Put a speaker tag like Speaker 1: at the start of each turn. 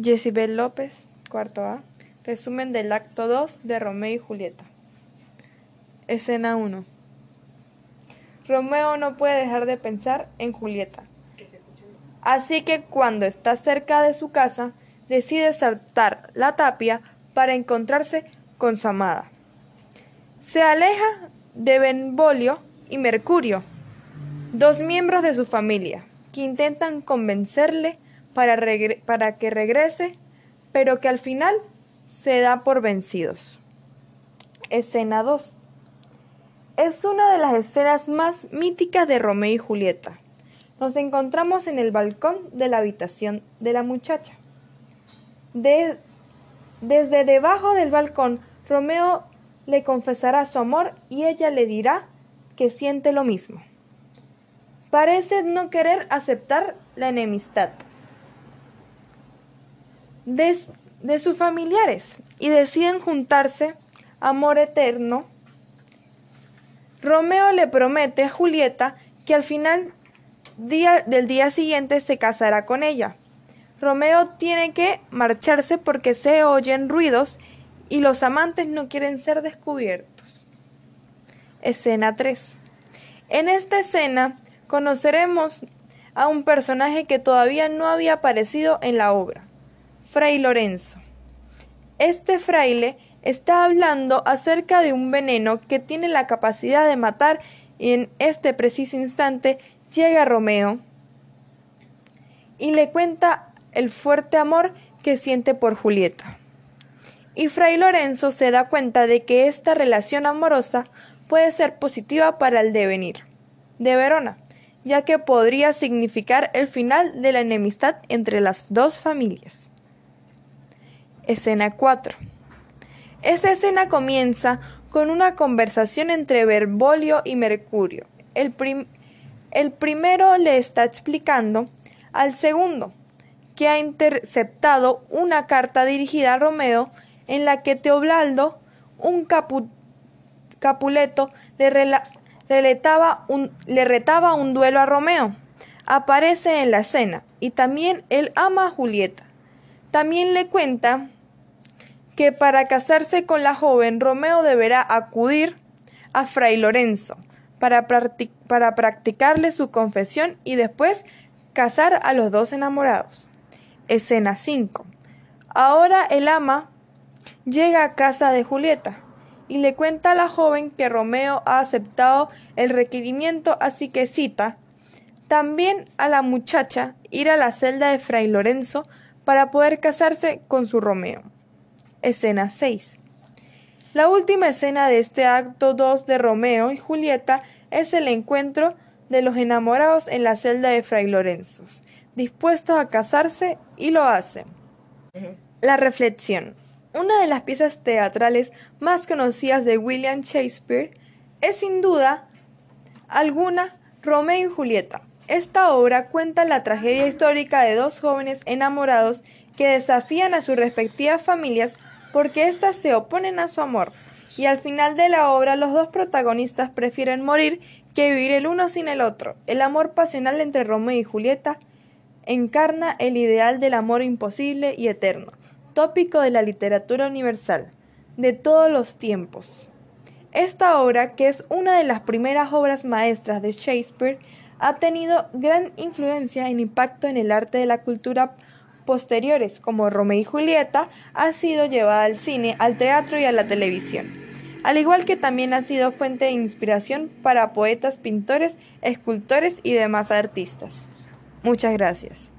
Speaker 1: Jezibel López, cuarto A. Resumen del acto 2 de Romeo y Julieta. Escena 1. Romeo no puede dejar de pensar en Julieta. Así que cuando está cerca de su casa, decide saltar la tapia para encontrarse con su amada. Se aleja de Benvolio y Mercurio, dos miembros de su familia, que intentan convencerle para, que regrese, pero que al final se da por vencidos. Escena 2. Es una de las escenas más míticas de Romeo y Julieta. Nos encontramos en el balcón de la habitación de la muchacha. desde debajo del balcón, Romeo le confesará su amor y ella le dirá que siente lo mismo. Parece no querer aceptar la enemistad de, sus familiares y deciden juntarse, amor eterno. Romeo le promete a Julieta que al final día, del día siguiente se casará con ella. Romeo tiene que marcharse porque se oyen ruidos y los amantes no quieren ser descubiertos. Escena 3. En esta escena conoceremos a un personaje que todavía no había aparecido en la obra, Fray Lorenzo. Este fraile está hablando acerca de un veneno que tiene la capacidad de matar y en este preciso instante llega Romeo y le cuenta el fuerte amor que siente por Julieta y Fray Lorenzo se da cuenta de que esta relación amorosa puede ser positiva para el devenir de Verona, ya que podría significar el final de la enemistad entre las dos familias. Escena 4. Esta escena comienza con una conversación entre Berbolio y Mercurio. El, primero le está explicando al segundo que ha interceptado una carta dirigida a Romeo en la que Teobaldo, un capuleto, le, le retaba un duelo a Romeo. Aparece en la escena y también él ama a Julieta. También le cuenta que para casarse con la joven Romeo deberá acudir a Fray Lorenzo para, para practicarle su confesión y después casar a los dos enamorados. Escena 5. Ahora el ama llega a casa de Julieta y le cuenta a la joven que Romeo ha aceptado el requerimiento, así que cita también a la muchacha ir a la celda de Fray Lorenzo para poder casarse con su Romeo. Escena 6. La última escena de este acto 2 de Romeo y Julieta es el encuentro de los enamorados en la celda de Fray Lorenzo, dispuestos a casarse y lo hacen. La reflexión. Una de las piezas teatrales más conocidas de William Shakespeare es sin duda alguna Romeo y Julieta. Esta obra cuenta la tragedia histórica de dos jóvenes enamorados que desafían a sus respectivas familias porque éstas se oponen a su amor. Y al final de la obra los dos protagonistas prefieren morir que vivir el uno sin el otro. El amor pasional entre Romeo y Julieta encarna el ideal del amor imposible y eterno tópico de la literatura universal, de todos los tiempos. Esta obra, que es una de las primeras obras maestras de Shakespeare, ha tenido gran influencia e impacto en el arte de la cultura posteriores, como Romeo y Julieta, ha sido llevada al cine, al teatro y a la televisión, al igual que también ha sido fuente de inspiración para poetas, pintores, escultores y demás artistas. Muchas gracias.